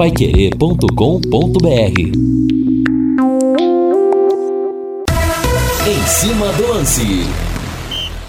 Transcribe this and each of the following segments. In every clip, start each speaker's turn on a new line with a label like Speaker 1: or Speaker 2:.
Speaker 1: paiquerê.com.br Em cima do lance.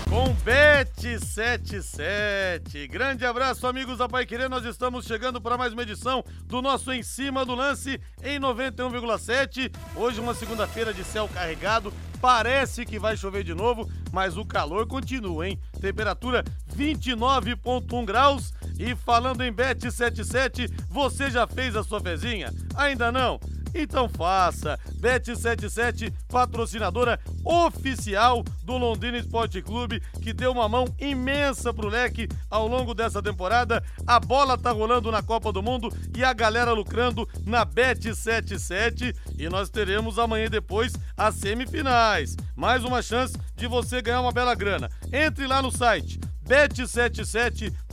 Speaker 2: Com Bet77. Grande abraço, amigos da Pai Querer. Nós estamos chegando para mais uma edição do nosso Em Cima do Lance em 91,7. Hoje, uma segunda-feira de céu carregado. Parece que vai chover de novo, mas o calor continua, hein? Temperatura 29,1 graus. E falando em Bet77, você já fez a sua fezinha? Ainda não? Então faça. Bet77, patrocinadora oficial do Londrina Esporte Clube, que deu uma mão imensa pro leque ao longo dessa temporada. A bola tá rolando na Copa do Mundo e a galera lucrando na Bet77. E nós teremos amanhã depois as semifinais. Mais uma chance de você ganhar uma bela grana. Entre lá no site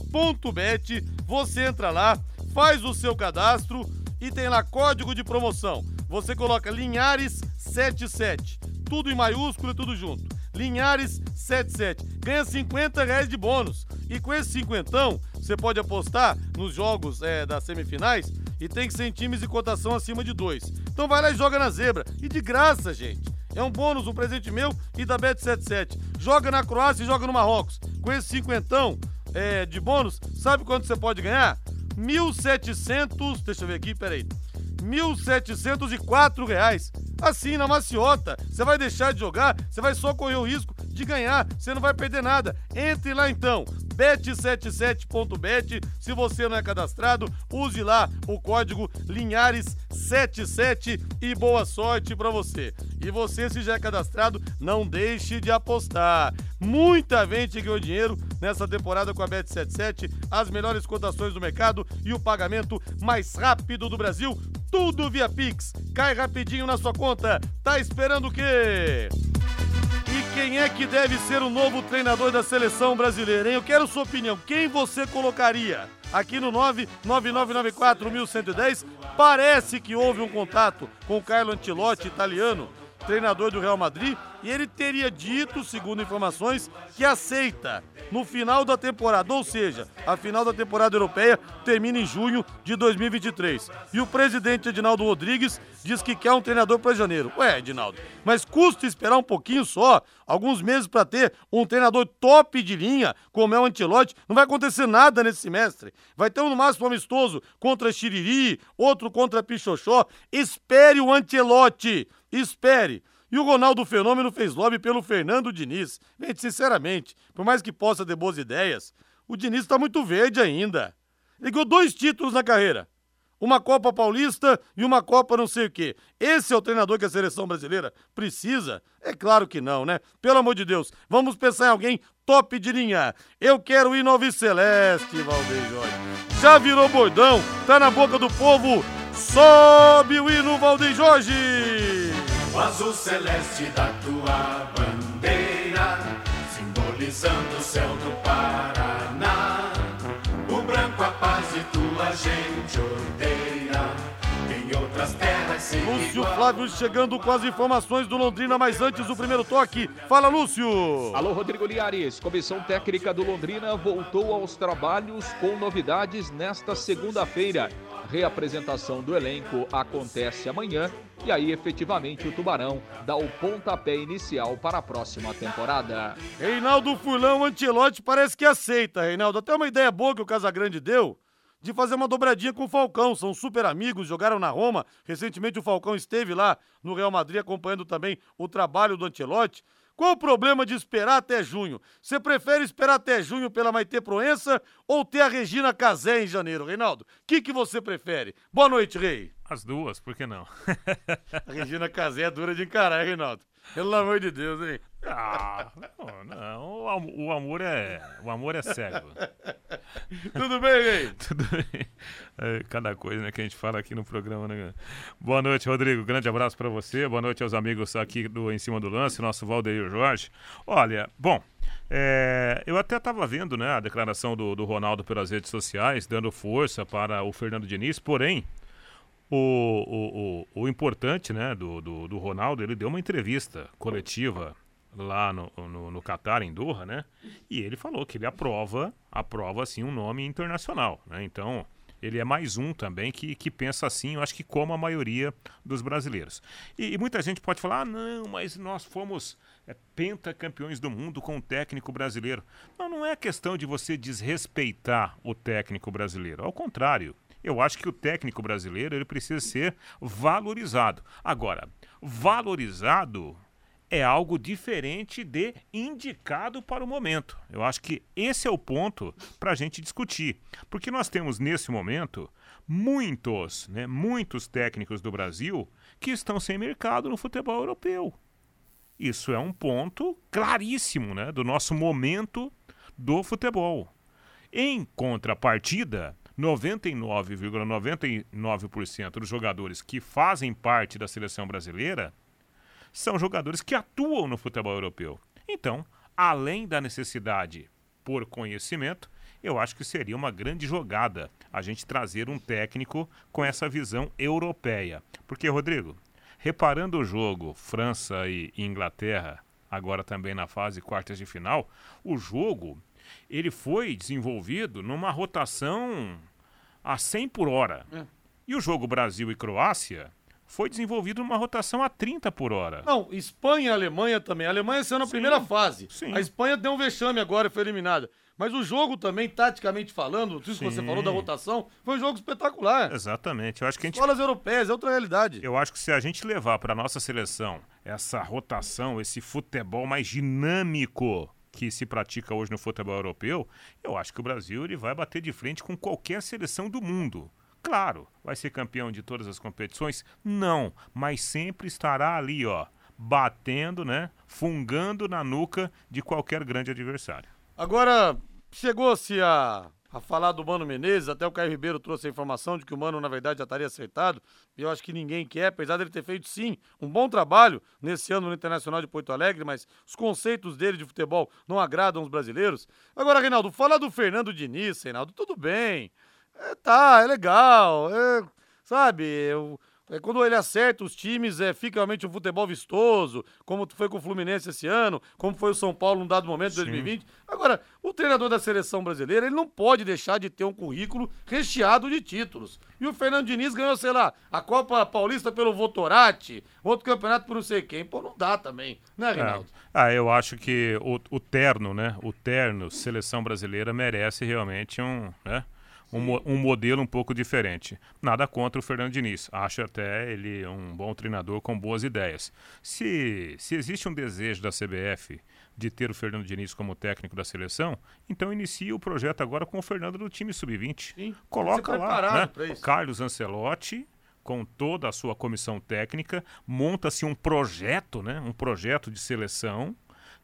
Speaker 2: bet77.bet, você entra lá, faz o seu cadastro e tem lá código de promoção. Você coloca Linhares77, tudo em maiúsculo e tudo junto. Linhares77, ganha 50 reais de bônus. E com esse cinquentão, você pode apostar nos jogos é, das semifinais e tem que ser em times de cotação acima de dois. Então vai lá e joga na zebra. E de graça, gente. É um bônus, um presente meu e da Bet77. Joga na Croácia e joga no Marrocos. Com esse cinquentão é, de bônus, sabe quanto você pode ganhar? 1.700, deixa eu ver aqui, peraí. 1.704 reais. Assim, na maciota. Você vai deixar de jogar, você vai só correr o risco de ganhar, você não vai perder nada. Entre lá então, bet77.bet. Se você não é cadastrado, use lá o código Linhares77 e boa sorte para você. E você, se já é cadastrado, não deixe de apostar. Muita gente ganhou dinheiro nessa temporada com a Bet77, as melhores cotações do mercado e o pagamento mais rápido do Brasil. Tudo via Pix. Cai rapidinho na sua conta. Tá esperando o quê? Quem é que deve ser o novo treinador da seleção brasileira, hein? Eu quero sua opinião. Quem você colocaria? Aqui no 999941110, parece que houve um contato com o Carlo Antilotti, italiano, treinador do Real Madrid, e ele teria dito, segundo informações, que aceita no final da temporada, ou seja, a final da temporada europeia termina em junho de 2023. E o presidente Edinaldo Rodrigues diz que quer um treinador para janeiro. Ué, Edinaldo, mas custa esperar um pouquinho só, alguns meses para ter um treinador top de linha, como é o Antelote, não vai acontecer nada nesse semestre. Vai ter um no máximo amistoso contra Xiriri, outro contra Pichoxó. Espere o Antelote, espere. E o Ronaldo Fenômeno fez lobby pelo Fernando Diniz. Gente, sinceramente, por mais que possa ter boas ideias, o Diniz está muito verde ainda. Ele ganhou dois títulos na carreira. Uma Copa Paulista e uma Copa não sei o quê. Esse é o treinador que a seleção brasileira precisa? É claro que não, né? Pelo amor de Deus, vamos pensar em alguém top de linha. Eu quero ir no Celeste, Valdeir Jorge. Já virou bordão, tá na boca do povo. Sobe o hino, Valdeir Jorge!
Speaker 3: O azul celeste da tua bandeira, simbolizando o céu do Paraná. O branco a paz e tua gente odeia. Em outras terras sem
Speaker 2: Lúcio Flávio chegando com as informações do Londrina, mas antes do primeiro toque. Fala, Lúcio!
Speaker 4: Alô, Rodrigo Liares. Comissão técnica do Londrina voltou aos trabalhos com novidades nesta segunda-feira. Reapresentação do elenco acontece amanhã e aí efetivamente o Tubarão dá o pontapé inicial para a próxima temporada.
Speaker 2: Reinaldo Furlão Antilote parece que aceita, Reinaldo. Até uma ideia boa que o Casagrande deu de fazer uma dobradinha com o Falcão. São super amigos, jogaram na Roma. Recentemente o Falcão esteve lá no Real Madrid acompanhando também o trabalho do Ancelotti. Qual o problema de esperar até junho? Você prefere esperar até junho pela Maite Proença ou ter a Regina Casé em janeiro, Reinaldo? O que, que você prefere? Boa noite, Rei.
Speaker 5: As duas, por que não?
Speaker 2: A Regina Casé é dura de encarar, hein, Reinaldo? Pelo amor de Deus, hein?
Speaker 5: Ah, não, não, o o amor é, o amor é cego.
Speaker 2: Tudo bem, Rei?
Speaker 5: Tudo bem. É, cada coisa né, que a gente fala aqui no programa, né? Boa noite, Rodrigo. Grande abraço para você. Boa noite aos amigos aqui do Em Cima do Lance, nosso Valdeir Jorge. Olha, bom, é, eu até estava vendo né, a declaração do, do Ronaldo pelas redes sociais, dando força para o Fernando Diniz, porém, o, o, o, o importante né, do, do, do Ronaldo, ele deu uma entrevista coletiva lá no, no, no Catar, em Doha, né? E ele falou que ele aprova, aprova assim um nome internacional, né? Então, Ele é mais um também que, que pensa assim, eu acho que como a maioria dos brasileiros. E, e muita gente pode falar, ah, não, mas nós fomos é, pentacampeões do mundo com o técnico brasileiro. Não, não é questão de você desrespeitar o técnico brasileiro. Ao contrário, eu acho que o técnico brasileiro ele precisa ser valorizado. Agora, valorizado é algo diferente de indicado para o momento. Eu acho que esse é o ponto para a gente discutir. Porque nós temos nesse momento muitos, né, muitos técnicos do Brasil que estão sem mercado no futebol europeu. Isso é um ponto claríssimo né, do nosso momento do futebol. Em contrapartida, 99,99% ,99 dos jogadores que fazem parte da seleção brasileira são jogadores que atuam no futebol europeu. Então, além da necessidade por conhecimento, eu acho que seria uma grande jogada a gente trazer um técnico com essa visão europeia. Porque, Rodrigo, reparando o jogo França e Inglaterra, agora também na fase quartas de final, o jogo ele foi desenvolvido numa rotação a 100 por hora. É. E o jogo Brasil e Croácia foi desenvolvido numa rotação a 30 por hora.
Speaker 2: Não, Espanha e Alemanha também. A Alemanha saiu na sim, primeira fase. Sim. A Espanha deu um vexame agora e foi eliminada. Mas o jogo também, taticamente falando, tudo que você falou da rotação, foi um jogo espetacular.
Speaker 5: Exatamente. Eu acho que a gente...
Speaker 2: Escolas europeias, é outra realidade.
Speaker 5: Eu acho que se a gente levar para nossa seleção essa rotação, esse futebol mais dinâmico que se pratica hoje no futebol europeu, eu acho que o Brasil ele vai bater de frente com qualquer seleção do mundo. Claro, vai ser campeão de todas as competições? Não, mas sempre estará ali, ó, batendo, né, fungando na nuca de qualquer grande adversário.
Speaker 2: Agora, chegou-se a, a falar do Mano Menezes, até o Caio Ribeiro trouxe a informação de que o Mano, na verdade, já estaria acertado, e eu acho que ninguém quer, apesar dele ter feito, sim, um bom trabalho nesse ano no Internacional de Porto Alegre, mas os conceitos dele de futebol não agradam os brasileiros. Agora, Reinaldo, fala do Fernando Diniz, Reinaldo, tudo bem, é, tá, é legal. É, sabe, eu, é, quando ele acerta os times, é, fica realmente um futebol vistoso, como foi com o Fluminense esse ano, como foi o São Paulo num dado momento de 2020. Agora, o treinador da seleção brasileira, ele não pode deixar de ter um currículo recheado de títulos. E o Fernando Diniz ganhou, sei lá, a Copa Paulista pelo Votorati, outro campeonato por não sei quem. Pô, não dá também, né, Reinaldo?
Speaker 5: É. Ah, eu acho que o, o terno, né? O terno seleção brasileira merece realmente um. Né? Um, um, modelo um pouco diferente. Nada contra o Fernando Diniz. Acho até ele um bom treinador com boas ideias. Se, se existe um desejo da CBF de ter o Fernando Diniz como técnico da seleção, então inicie o projeto agora com o Fernando do time sub-20. Coloca lá, né? Carlos Ancelotti com toda a sua comissão técnica, monta-se um projeto, né? Um projeto de seleção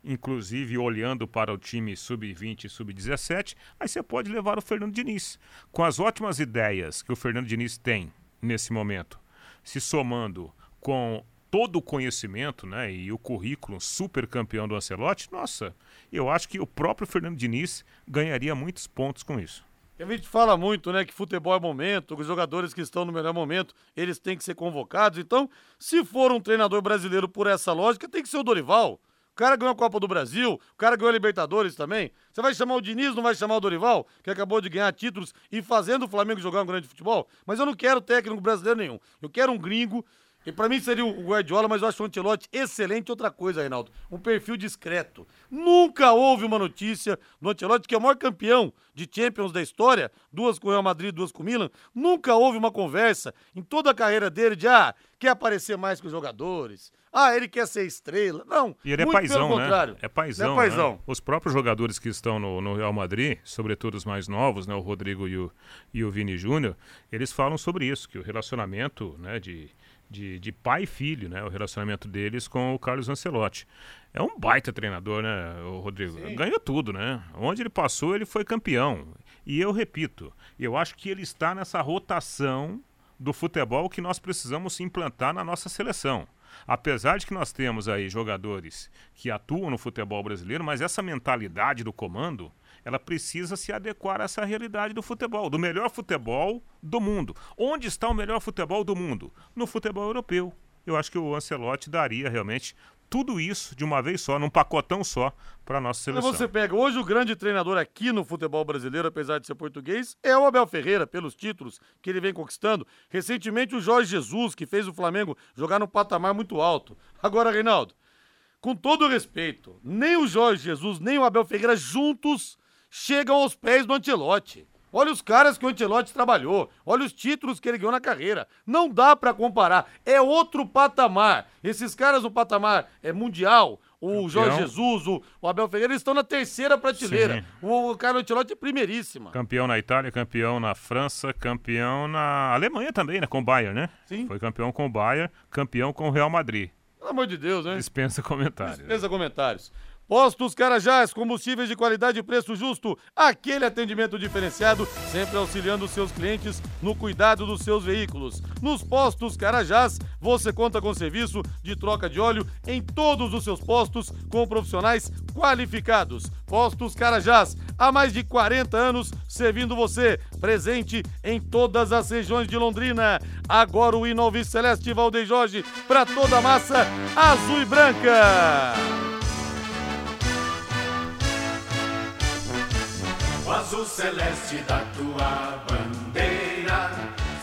Speaker 5: inclusive olhando para o time sub-20 e sub-17, aí você pode levar o Fernando Diniz. Com as ótimas ideias que o Fernando Diniz tem nesse momento, se somando com todo o conhecimento né, e o currículo super campeão do Ancelotti, nossa, eu acho que o próprio Fernando Diniz ganharia muitos pontos com isso.
Speaker 2: A gente fala muito, né, que futebol é momento, os jogadores que estão no melhor momento, eles têm que ser convocados. Então, se for um treinador brasileiro por essa lógica, tem que ser o Dorival. O cara ganhou a Copa do Brasil, o cara ganhou a Libertadores também. Você vai chamar o Diniz, não vai chamar o Dorival, que acabou de ganhar títulos e fazendo o Flamengo jogar um grande futebol? Mas eu não quero técnico brasileiro nenhum. Eu quero um gringo e para mim seria o Guardiola, mas eu acho o Ancelotti excelente. Outra coisa, Reinaldo, um perfil discreto. Nunca houve uma notícia do Ancelotti, que é o maior campeão de Champions da história, duas com o Real Madrid, duas com o Milan. Nunca houve uma conversa em toda a carreira dele de, ah, quer aparecer mais que os jogadores. Ah, ele quer ser estrela. Não,
Speaker 5: e ele é paizão, né? É paizão. É paizão. Né? Os próprios jogadores que estão no, no, Real Madrid, sobretudo os mais novos, né, o Rodrigo e o, e o Vini Júnior, eles falam sobre isso, que o relacionamento né, de de, de pai e filho, né? O relacionamento deles com o Carlos Ancelotti. É um baita treinador, né, o Rodrigo? Sim. Ganhou tudo, né? Onde ele passou, ele foi campeão. E eu repito, eu acho que ele está nessa rotação do futebol que nós precisamos implantar na nossa seleção. Apesar de que nós temos aí jogadores que atuam no futebol brasileiro, mas essa mentalidade do comando, ela precisa se adequar a essa realidade do futebol, do melhor futebol do mundo. Onde está o melhor futebol do mundo? No futebol europeu. Eu acho que o Ancelotti daria realmente tudo isso de uma vez só, num pacotão só, para nossa seleção.
Speaker 2: Você pega hoje o grande treinador aqui no futebol brasileiro, apesar de ser português, é o Abel Ferreira, pelos títulos que ele vem conquistando. Recentemente o Jorge Jesus, que fez o Flamengo jogar num patamar muito alto. Agora, Reinaldo, com todo o respeito, nem o Jorge Jesus, nem o Abel Ferreira juntos chegam aos pés do Antelote. Olha os caras que o Antelote trabalhou, olha os títulos que ele ganhou na carreira. Não dá para comparar, é outro patamar. Esses caras no patamar é mundial, o Campeão. Jorge Jesus, o, o, Abel Ferreira, eles estão na terceira prateleira. Sim. O, o Carlo Ancelotti é primeiríssima.
Speaker 5: Campeão na Itália, campeão na França, campeão na Alemanha também, né? Com o Bayern, né?
Speaker 2: Sim.
Speaker 5: Foi campeão com o Bayern, campeão com o Real Madrid.
Speaker 2: Pelo amor de Deus, né?
Speaker 5: Dispensa comentários.
Speaker 2: Dispensa comentários. Postos Carajás, combustíveis de qualidade e preço justo, aquele atendimento diferenciado, sempre auxiliando seus clientes no cuidado dos seus veículos. Nos Postos Carajás, você conta com serviço de troca de óleo em todos os seus postos com profissionais qualificados. Postos Carajás, há mais de 40 anos servindo você, presente em todas as regiões de Londrina. Agora o Inovi Celeste Valdeir Jorge para toda a massa azul e branca.
Speaker 3: O azul celeste da tua bandeira,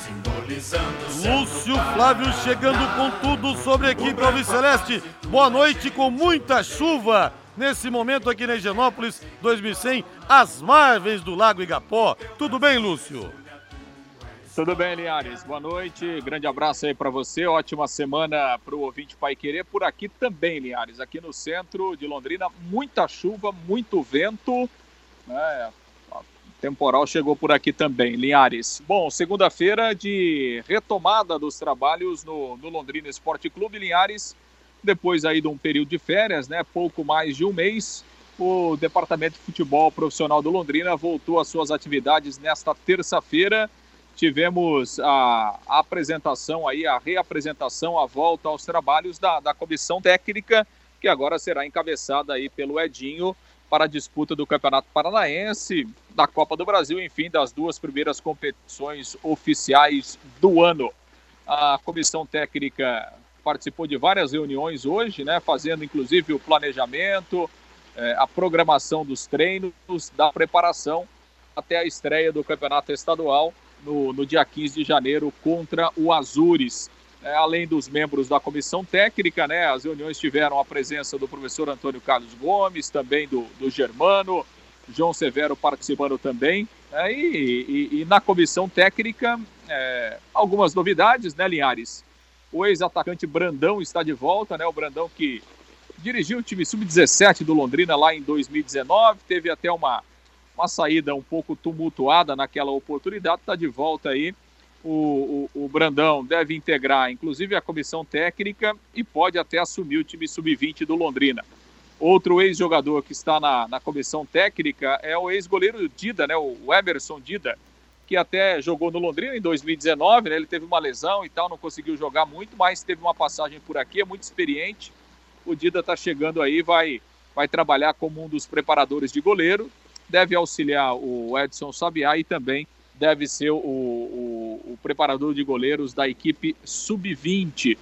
Speaker 3: simbolizando
Speaker 2: Lúcio Flávio chegando com tudo sobre a equipe Alves Celeste. Boa noite com muita chuva. Nesse momento aqui na Higienópolis 2100, às margens do Lago Igapó. Tudo bem, Lúcio?
Speaker 4: Tudo bem, Linhares. Boa noite. Grande abraço aí para você. Ótima semana para o ouvinte Pai Querer. Por aqui também, Linhares. Aqui no centro de Londrina, muita chuva, muito vento. Né? Temporal chegou por aqui também, Linhares. Bom, segunda-feira de retomada dos trabalhos no, no, Londrina Esporte Clube Linhares, depois aí de um período de férias, né, pouco mais de um mês, o Departamento de Futebol Profissional do Londrina voltou às suas atividades nesta terça-feira. Tivemos a, a, apresentação aí, a reapresentação, a volta aos trabalhos da, da comissão técnica, que agora será encabeçada aí pelo Edinho, para a disputa do Campeonato Paranaense, da Copa do Brasil, enfim, das duas primeiras competições oficiais do ano. A comissão técnica participou de várias reuniões hoje, né, fazendo inclusive o planejamento, eh, a programação dos treinos, da preparação até a estreia do Campeonato Estadual no, no dia 15 de janeiro contra o Azures além dos membros da comissão técnica, né, as reuniões tiveram a presença do professor Antônio Carlos Gomes, também do, do Germano, João Severo participando também. É, e, e, e, na comissão técnica, é, algumas novidades, né, Linhares? O ex-atacante Brandão está de volta, né? O Brandão que dirigiu o time sub-17 do Londrina lá em 2019, teve até uma, uma saída um pouco tumultuada naquela oportunidade, está de volta aí o, o, o, Brandão deve integrar, inclusive, a comissão técnica e pode até assumir o time sub-20 do Londrina. Outro ex-jogador que está na, na comissão técnica é o ex-goleiro Dida, né, o Emerson Dida, que até jogou no Londrina em 2019, né, ele teve uma lesão e tal, não conseguiu jogar muito, mas teve uma passagem por aqui, é muito experiente. O Dida está chegando aí, vai, vai trabalhar como um dos preparadores de goleiro, deve auxiliar o Edson Sabiá e também deve ser o, o, o preparador de goleiros da equipe sub-20.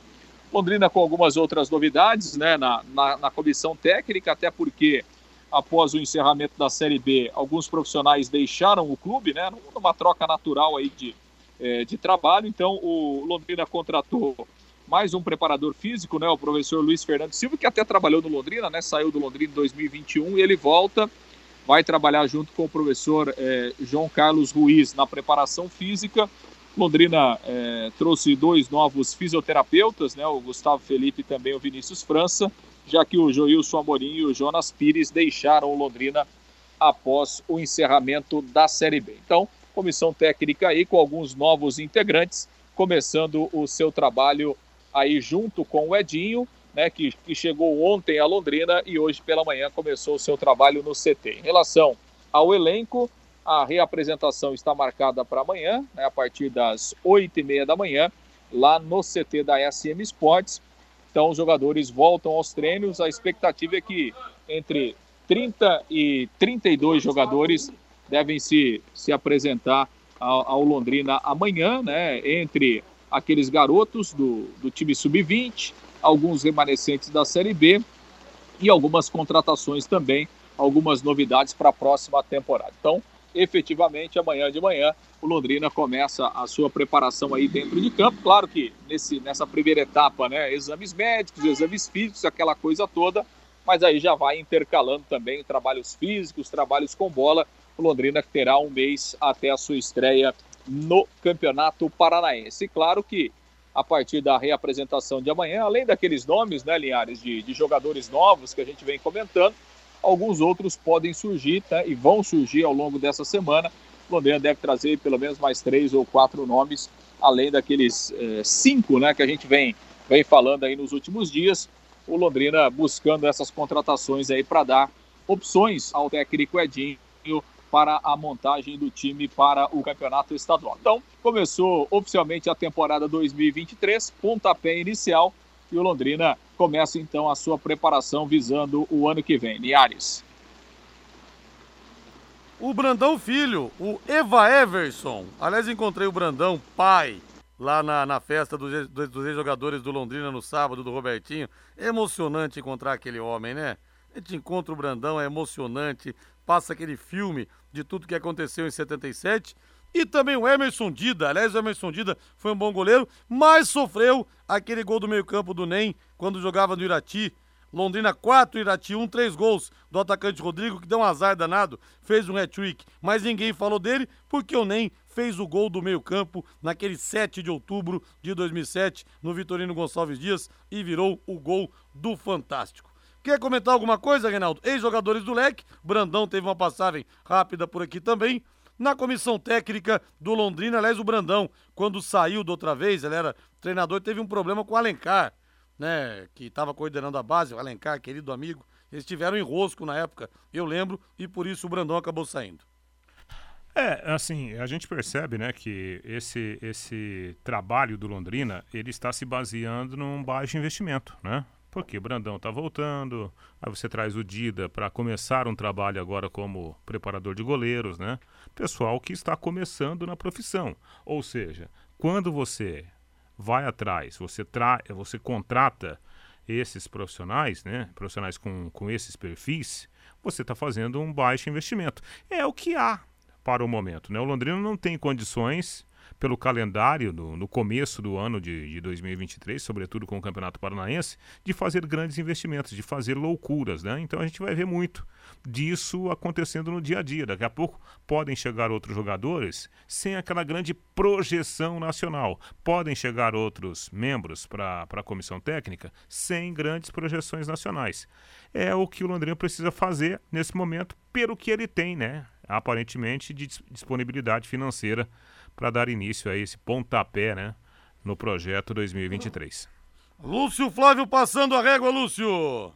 Speaker 4: Londrina com algumas outras novidades né, na, na, na, comissão técnica, até porque após o encerramento da Série B, alguns profissionais deixaram o clube, né, numa troca natural aí de, é, de trabalho. Então, o Londrina contratou mais um preparador físico, né, o professor Luiz Fernando Silva, que até trabalhou no Londrina, né, saiu do Londrina em 2021 e ele volta vai trabalhar junto com o professor é, João Carlos Ruiz na preparação física. Londrina é, trouxe dois novos fisioterapeutas, né, o Gustavo Felipe e também o Vinícius França, já que o Joilson Amorim e o Jonas Pires deixaram o Londrina após o encerramento da Série B. Então, comissão técnica aí com alguns novos integrantes, começando o seu trabalho aí junto com o Edinho, né, que, que chegou ontem a Londrina e hoje pela manhã começou o seu trabalho no CT. Em relação ao elenco, a reapresentação está marcada para amanhã, né, a partir das 8h30 da manhã, lá no CT da SM Sports. Então, os jogadores voltam aos treinos. A expectativa é que entre 30 e 32 jogadores devem se, se apresentar ao, ao Londrina amanhã, né, entre aqueles garotos do, do time sub-20, alguns remanescentes da Série B e algumas contratações também, algumas novidades para a próxima temporada. Então, efetivamente, amanhã de manhã, o Londrina começa a sua preparação aí dentro de campo. Claro que nesse, nessa primeira etapa, né, exames médicos, exames físicos, aquela coisa toda, mas aí já vai intercalando também trabalhos físicos, trabalhos com bola. O Londrina terá um mês até a sua estreia no Campeonato Paranaense. E claro que a partir da reapresentação de amanhã, além daqueles nomes, né, Linhares, de, de jogadores novos que a gente vem comentando, alguns outros podem surgir tá, e vão surgir ao longo dessa semana. Londrina deve trazer pelo menos mais três ou quatro nomes, além daqueles eh, cinco né, que a gente vem, vem falando aí nos últimos dias. O Londrina buscando essas contratações aí para dar opções ao técnico Edinho para a montagem do time para o campeonato estadual. Então, começou oficialmente a temporada 2023, pontapé inicial, e o Londrina começa então a sua preparação visando o ano que vem. Niares.
Speaker 2: O Brandão Filho, o Eva Everson. Aliás, encontrei o Brandão pai lá na, na festa dos, dos ex-jogadores do Londrina no sábado, do Robertinho. É emocionante encontrar aquele homem, né? A gente encontra o Brandão, é emocionante, passa aquele filme de tudo que aconteceu em 77. E também o Emerson Dida. Aliás, o Emerson Dida foi um bom goleiro, mas sofreu aquele gol do meio-campo do NEM quando jogava no Irati. Londrina 4, Irati 1, 3 gols do atacante Rodrigo, que deu um azar danado, fez um hat-trick, mas ninguém falou dele porque o NEM fez o gol do meio-campo naquele 7 de outubro de 2007 no Vitorino Gonçalves Dias e virou o gol do Fantástico. Quer comentar alguma coisa, Reinaldo? Ex-jogadores do Leque, Brandão teve uma passagem rápida por aqui também. Na comissão técnica do Londrina, aliás, o Brandão, quando saiu da outra vez, ele era treinador, teve um problema com o Alencar, né? Que estava coordenando a base, o Alencar, querido amigo. Eles tiveram enrosco na época, eu lembro, e por isso o Brandão acabou saindo.
Speaker 5: É, assim, a gente percebe, né, que esse, esse trabalho do Londrina, ele está se baseando num baixo investimento, né? Porque o Brandão está voltando, aí você traz o Dida para começar um trabalho agora como preparador de goleiros, né? Pessoal que está começando na profissão. Ou seja, quando você vai atrás, você, tra você contrata esses profissionais, né? Profissionais com, com esses perfis, você está fazendo um baixo investimento. É o que há para o momento, né? O Londrina não tem condições pelo calendário no, começo do ano de, de 2023, sobretudo com o Campeonato Paranaense, de fazer grandes investimentos, de fazer loucuras, né? Então a gente vai ver muito disso acontecendo no dia a dia. Daqui a pouco podem chegar outros jogadores sem aquela grande projeção nacional. Podem chegar outros membros para a comissão técnica sem grandes projeções nacionais. É o que o Londrina precisa fazer nesse momento, pelo que ele tem, né? Aparentemente, de disponibilidade financeira para dar início a esse pontapé, né, no projeto 2023.
Speaker 2: Lúcio Flávio passando a régua, Lúcio.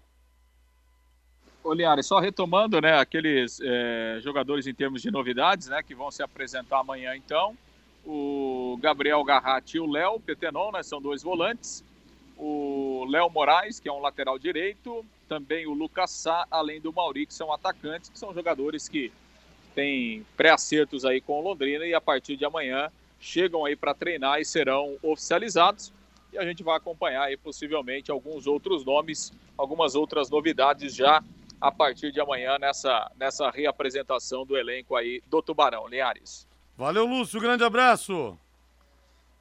Speaker 4: Oliari, só retomando, né, aqueles é, jogadores em termos de novidades, né, que vão se apresentar amanhã, então, o Gabriel Garratti e o Léo Petenon, né, são dois volantes, o Léo Moraes, que é um lateral direito, também o Lucas Sá, além do Mauri, que são atacantes, que são jogadores que tem pré-acertos aí com o Londrina e a partir de amanhã chegam aí para treinar e serão oficializados. E a gente vai acompanhar aí possivelmente alguns outros nomes, algumas outras novidades já a partir de amanhã nessa, nessa reapresentação do elenco aí do Tubarão. Linhares.
Speaker 2: Valeu, Lúcio, grande abraço.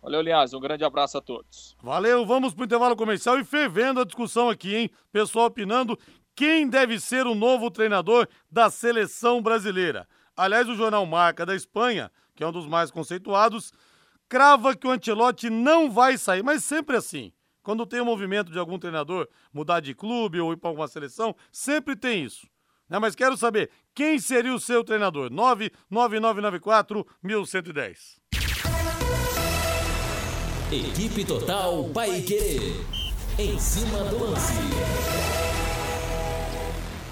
Speaker 4: Valeu, Linhares, um grande abraço a todos.
Speaker 2: Valeu, vamos pro intervalo comercial e fervendo a discussão aqui, hein? Pessoal opinando quem deve ser o novo treinador da seleção brasileira. Aliás, o jornal Marca da Espanha, que é um dos mais conceituados, crava que o Ancelotti não vai sair, mas sempre assim. Quando tem o um movimento de algum treinador mudar de clube ou ir para alguma seleção, sempre tem isso. Né? Mas quero saber, quem seria o seu treinador? 99994 1110.
Speaker 1: Equipe Total Paique. Em cima do lance.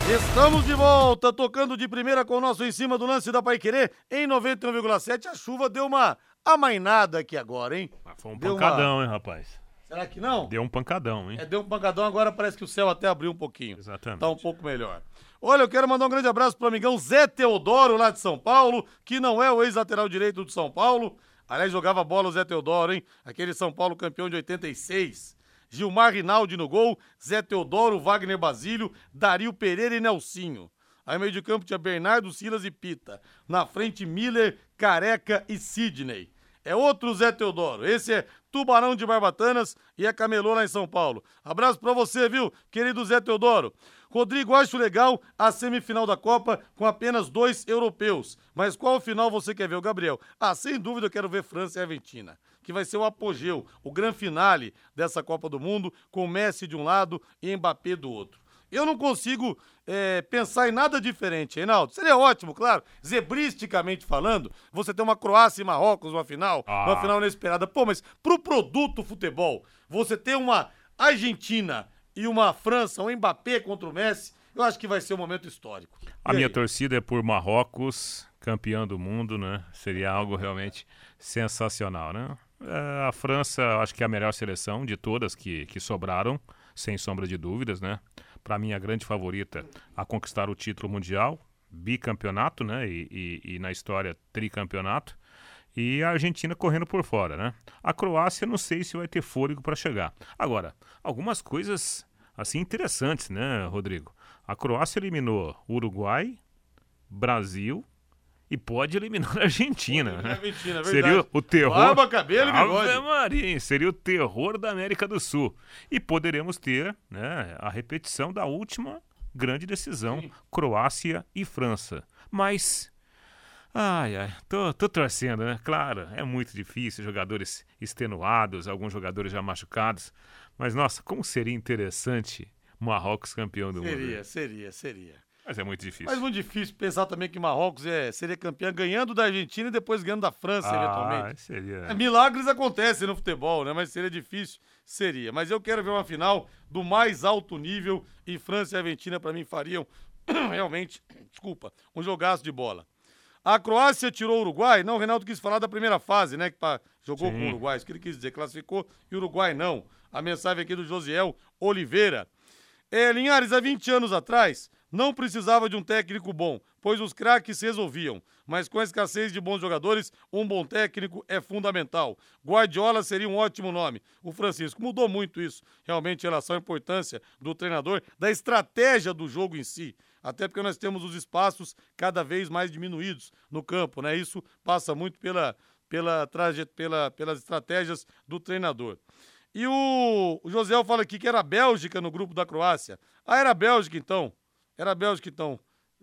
Speaker 2: Estamos de volta, tocando de primeira com o nosso em cima do lance da Paiquerê em 91,7. A chuva deu uma amainada aqui agora, hein?
Speaker 5: Ah, foi um deu pancadão, uma... hein, rapaz?
Speaker 2: Será que não?
Speaker 5: Deu um pancadão, hein?
Speaker 2: É, deu um pancadão, agora parece que o céu até abriu um pouquinho.
Speaker 5: Exatamente.
Speaker 2: Tá um pouco melhor. Olha, eu quero mandar um grande abraço pro amigão Zé Teodoro, lá de São Paulo, que não é o ex-lateral direito do São Paulo. Aliás, jogava bola o Zé Teodoro, hein? Aquele São Paulo campeão de 86. Gilmar Rinaldi no gol, Zé Teodoro, Wagner Basílio, Dario Pereira e Nelsinho. Aí meio de campo tinha Bernardo, Silas e Pita. Na frente, Miller, Careca e Sidney. É outro Zé Teodoro. Esse é Tubarão de Barbatanas e é camelô lá em São Paulo. Abraço pra você, viu, querido Zé Teodoro. Rodrigo, acho legal a semifinal da Copa com apenas dois europeus. Mas qual final você quer ver, Gabriel? Ah, sem dúvida eu quero ver França e Argentina. Que vai ser o apogeu, o grande finale dessa Copa do Mundo, com Messi de um lado e Mbappé do outro. Eu não consigo é, pensar em nada diferente, Reinaldo. Seria ótimo, claro, zebristicamente falando, você ter uma Croácia e Marrocos numa final, ah. uma final inesperada. Pô, mas pro produto futebol, você ter uma Argentina e uma França, um Mbappé contra o Messi, eu acho que vai ser um momento histórico. E
Speaker 5: a aí? minha torcida é por Marrocos, campeão do mundo, né? Seria algo realmente sensacional, né? É, a França, acho que é a melhor seleção de todas que, que sobraram, sem sombra de dúvidas, né? Para mim, a grande favorita a conquistar o título mundial, bicampeonato, né? E, e, e na história, tricampeonato e a Argentina correndo por fora, né? A Croácia não sei se vai ter fôlego para chegar. Agora, algumas coisas assim interessantes, né, Rodrigo? A Croácia eliminou Uruguai, Brasil e pode eliminar a Argentina. Né? Argentina é seria o terror.
Speaker 2: Barba, cabelo e bigode.
Speaker 5: Maria, seria o terror da América do Sul. E poderemos ter né, a repetição da última grande decisão: Sim. Croácia e França. Mas Ai, ai, tô, tô torcendo, né? Claro, é muito difícil, jogadores extenuados, alguns jogadores já machucados. Mas, nossa, como seria interessante Marrocos campeão do
Speaker 2: seria,
Speaker 5: mundo.
Speaker 2: Seria, seria, seria.
Speaker 5: Mas é muito difícil.
Speaker 2: Mas muito difícil pensar também que Marrocos é, seria campeão ganhando da Argentina e depois ganhando da França, ah, eventualmente.
Speaker 5: Seria.
Speaker 2: É, milagres acontecem no futebol, né? Mas seria difícil, seria. Mas eu quero ver uma final do mais alto nível e França e Argentina, para mim, fariam realmente, desculpa, um jogaço de bola. A Croácia tirou o Uruguai? Não, o Reinaldo quis falar da primeira fase, né? Que jogou Sim. com o Uruguai. Isso que ele quis dizer. Classificou e o Uruguai não. A mensagem aqui do Josiel Oliveira. É, Linhares, há 20 anos atrás, não precisava de um técnico bom, pois os craques resolviam. Mas com a escassez de bons jogadores, um bom técnico é fundamental. Guardiola seria um ótimo nome. O Francisco mudou muito isso, realmente, em relação à importância do treinador, da estratégia do jogo em si até porque nós temos os espaços cada vez mais diminuídos no campo, né? Isso passa muito pela, pela, pela, pelas estratégias do treinador. E o, o José fala aqui que era a Bélgica no grupo da Croácia. Ah, era a Bélgica então. Era a Bélgica então.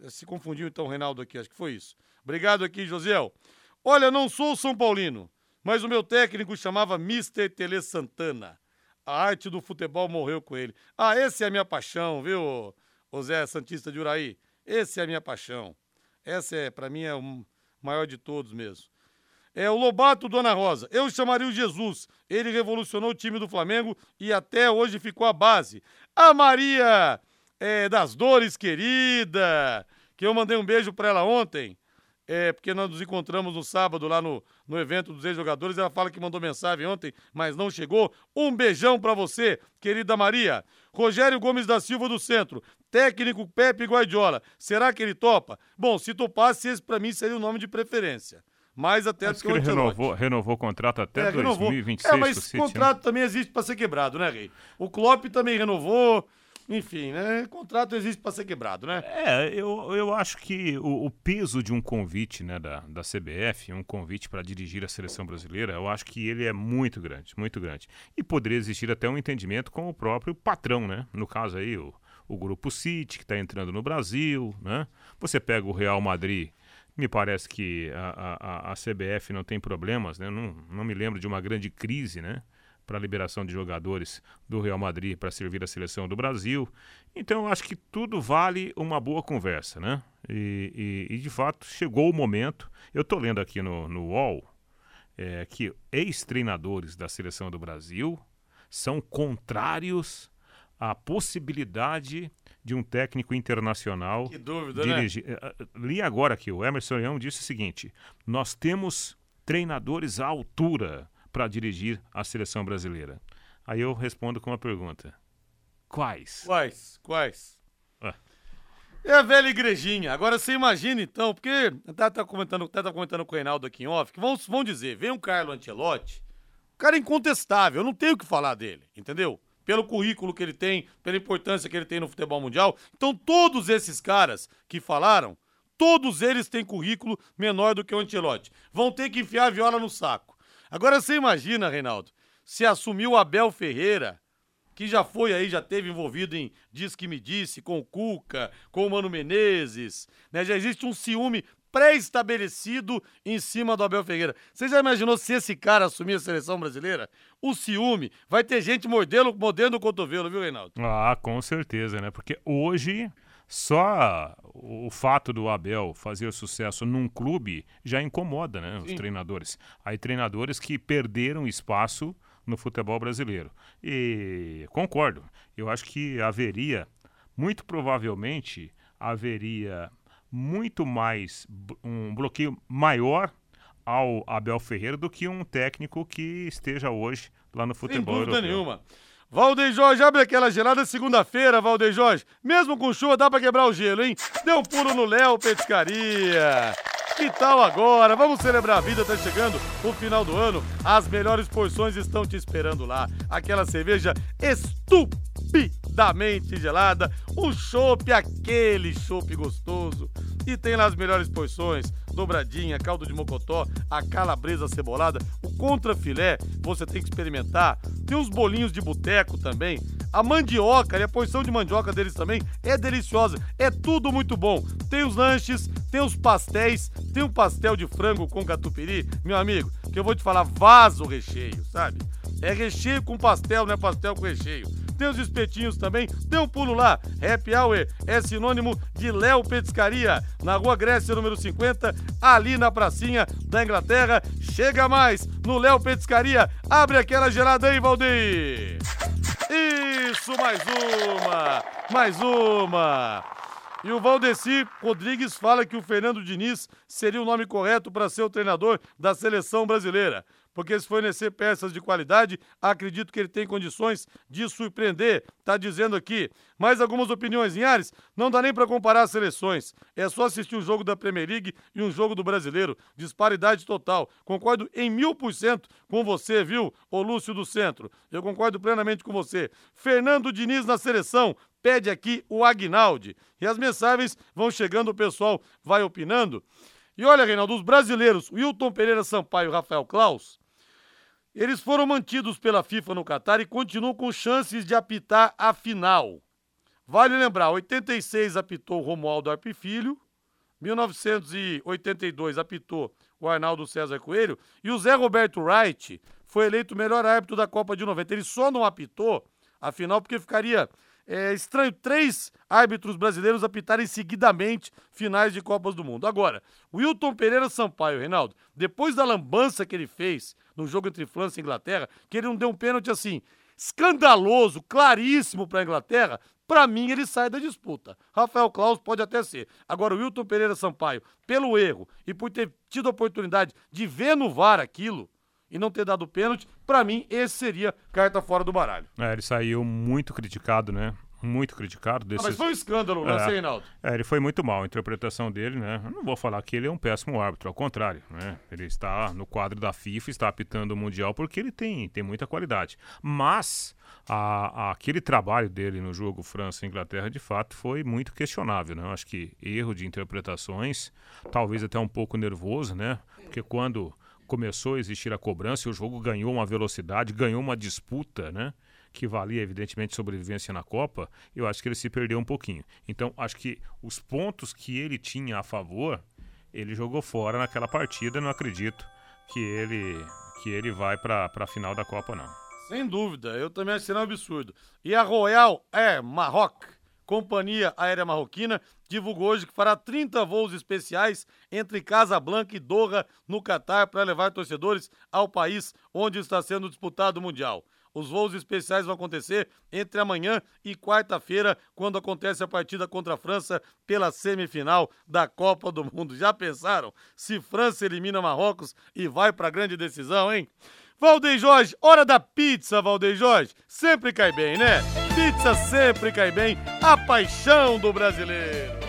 Speaker 2: Se confundiu então o Reinaldo aqui, acho que foi isso. Obrigado aqui, José. Olha, não sou São Paulino, mas o meu técnico chamava Mr. Tele Santana. A arte do futebol morreu com ele. Ah, esse é a minha paixão, viu? Zé Santista de Uraí, esse é a minha paixão. Essa é, para mim, é o maior de todos mesmo. É o Lobato Dona Rosa. Eu chamaria o Jesus. Ele revolucionou o time do Flamengo e até hoje ficou a base. A Maria é, das Dores, querida, que eu mandei um beijo para ela ontem é, porque nós nos encontramos no sábado lá no, no evento dos ex-jogadores. Ela fala que mandou mensagem ontem, mas não chegou. Um beijão para você, querida Maria. Rogério Gomes da Silva do Centro, técnico Pepe Guardiola. Será que ele topa? Bom, se topasse, esse para mim seria o nome de preferência. Mais até
Speaker 5: Acho do que, que ele renovou, renovou o contrato até é, 2026.
Speaker 2: É, mas né? contrato também existe para ser quebrado, né, Rei? O Klopp também renovou. Enfim, né? Contrato existe para ser quebrado, né?
Speaker 5: É, eu, eu acho que o, o, peso de um convite né, da, da CBF, um convite para dirigir a seleção brasileira, eu acho que ele é muito grande, muito grande. E poderia existir até um entendimento com o próprio patrão, né? No caso aí, o, o Grupo City, que está entrando no Brasil, né? Você pega o Real Madrid, me parece que a, a, a CBF não tem problemas, né? Não, não me lembro de uma grande crise, né? Para a liberação de jogadores do Real Madrid para servir a seleção do Brasil. Então, eu acho que tudo vale uma boa conversa, né? E, e, e de fato, chegou o momento. Eu estou lendo aqui no, no UOL é, que ex-treinadores da seleção do Brasil são contrários à possibilidade de um técnico internacional
Speaker 2: que dúvida, dirigir. Né?
Speaker 5: É, é, li agora que o Emerson Leão disse o seguinte: nós temos treinadores à altura para dirigir a seleção brasileira? Aí eu respondo com uma pergunta: Quais?
Speaker 2: Quais? Quais? É a velha igrejinha. Agora você imagina então, porque tá, tá comentando, tá, tá comentando com o Reinaldo aqui em off, que vão, dizer, vem um Carlo Ancelotti, cara incontestável, eu não tenho o que falar dele, entendeu? pelo currículo que ele tem, pela importância que ele tem no futebol mundial. Então, todos esses caras que falaram, todos eles têm currículo menor do que o Ancelotti. Vão ter que enfiar a viola no saco. Agora você imagina, Reinaldo, se assumiu Abel Ferreira, que já foi aí, já teve envolvido em Diz que me disse, com o Cuca, com o Mano Menezes, né? Já existe um ciúme pré-estabelecido em cima do Abel Ferreira. Você já imaginou se esse cara assumir a seleção brasileira? O ciúme, vai ter gente mordendo, mordendo o cotovelo, viu, Reinaldo?
Speaker 5: Ah, com certeza, né? Porque hoje só o fato do Abel fazer sucesso num clube já incomoda, né, os Sim. treinadores. Aí treinadores que perderam espaço no futebol brasileiro. E concordo, eu acho que haveria, muito provavelmente, haveria muito mais, um bloqueio maior ao Abel Ferreira do que um técnico que esteja hoje lá no futebol Sem dúvida
Speaker 2: europeu. nenhuma. Valdeir Jorge, abre aquela gelada segunda-feira, Valdeir Jorge. Mesmo com chuva, dá pra quebrar o gelo, hein? Deu um pulo no Léo Petiscaria. Que tal agora? Vamos celebrar a vida, tá chegando o final do ano. As melhores porções estão te esperando lá. Aquela cerveja estupidamente gelada, o chopp, aquele chopp gostoso. E tem lá as melhores porções, dobradinha, caldo de mocotó, a calabresa cebolada, o contrafilé, você tem que experimentar. Tem uns bolinhos de boteco também. A mandioca e a porção de mandioca deles também é deliciosa. É tudo muito bom. Tem os lanches, tem os pastéis, tem um pastel de frango com catupiry, meu amigo, que eu vou te falar, vaso recheio, sabe? É recheio com pastel, não é pastel com recheio. Tem os espetinhos também, dê um pulo lá. Happy Hour é sinônimo de Léo Petiscaria, na Rua Grécia, número 50, ali na pracinha da Inglaterra. Chega mais no Léo Petiscaria. Abre aquela gelada aí, Valdir. Isso, mais uma! Mais uma! E o Valdeci Rodrigues fala que o Fernando Diniz seria o nome correto para ser o treinador da seleção brasileira. Porque se fornecer peças de qualidade, acredito que ele tem condições de surpreender. Tá dizendo aqui. Mais algumas opiniões em Ares? Não dá nem para comparar as seleções. É só assistir um jogo da Premier League e um jogo do Brasileiro. Disparidade total. Concordo em mil por cento com você, viu, ô Lúcio do Centro? Eu concordo plenamente com você. Fernando Diniz na seleção pede aqui o Agnaldi. E as mensagens vão chegando, o pessoal vai opinando. E olha, Reinaldo, os brasileiros, Wilton Pereira Sampaio e Rafael Klaus, eles foram mantidos pela FIFA no Catar e continuam com chances de apitar a final. Vale lembrar, 86 apitou Romualdo Arpe Filho, 1982 apitou o Arnaldo César Coelho e o Zé Roberto Wright foi eleito o melhor árbitro da Copa de 90. Ele só não apitou a final porque ficaria é estranho três árbitros brasileiros apitarem seguidamente finais de Copas do Mundo. Agora, Wilton Pereira Sampaio, Reinaldo, depois da lambança que ele fez no jogo entre França e Inglaterra, que ele não deu um pênalti assim, escandaloso, claríssimo para a Inglaterra, para mim ele sai da disputa. Rafael Claus pode até ser. Agora, o Wilton Pereira Sampaio, pelo erro e por ter tido a oportunidade de ver no VAR aquilo, e não ter dado pênalti, para mim esse seria carta fora do baralho.
Speaker 5: É, ele saiu muito criticado, né? Muito criticado. Desses... Ah,
Speaker 2: mas foi um escândalo, né, é, Reinaldo?
Speaker 5: É, ele foi muito mal, a interpretação dele, né? Eu não vou falar que ele é um péssimo árbitro, ao contrário, né? Ele está no quadro da FIFA, está apitando o Mundial porque ele tem, tem muita qualidade. Mas a, a, aquele trabalho dele no jogo França e Inglaterra, de fato, foi muito questionável, né? Eu acho que erro de interpretações, talvez até um pouco nervoso, né? Porque quando começou a existir a cobrança e o jogo ganhou uma velocidade, ganhou uma disputa, né? Que valia, evidentemente, sobrevivência na Copa, eu acho que ele se perdeu um pouquinho. Então, acho que os pontos que ele tinha a favor, ele jogou fora naquela partida. Não acredito que ele, que ele vai para a final da Copa, não.
Speaker 2: Sem dúvida, eu também achei um absurdo. E a Royal Air Maroc Companhia Aérea Marroquina divulgou hoje que fará 30 voos especiais entre Casablanca e Doha, no Catar, para levar torcedores ao país onde está sendo disputado o Mundial. Os voos especiais vão acontecer entre amanhã e quarta-feira, quando acontece a partida contra a França pela semifinal da Copa do Mundo. Já pensaram se França elimina Marrocos e vai para a grande decisão, hein? Valdeir Jorge, hora da pizza, Valdeir Jorge. Sempre cai bem, né? Pizza sempre cai bem. A paixão do brasileiro.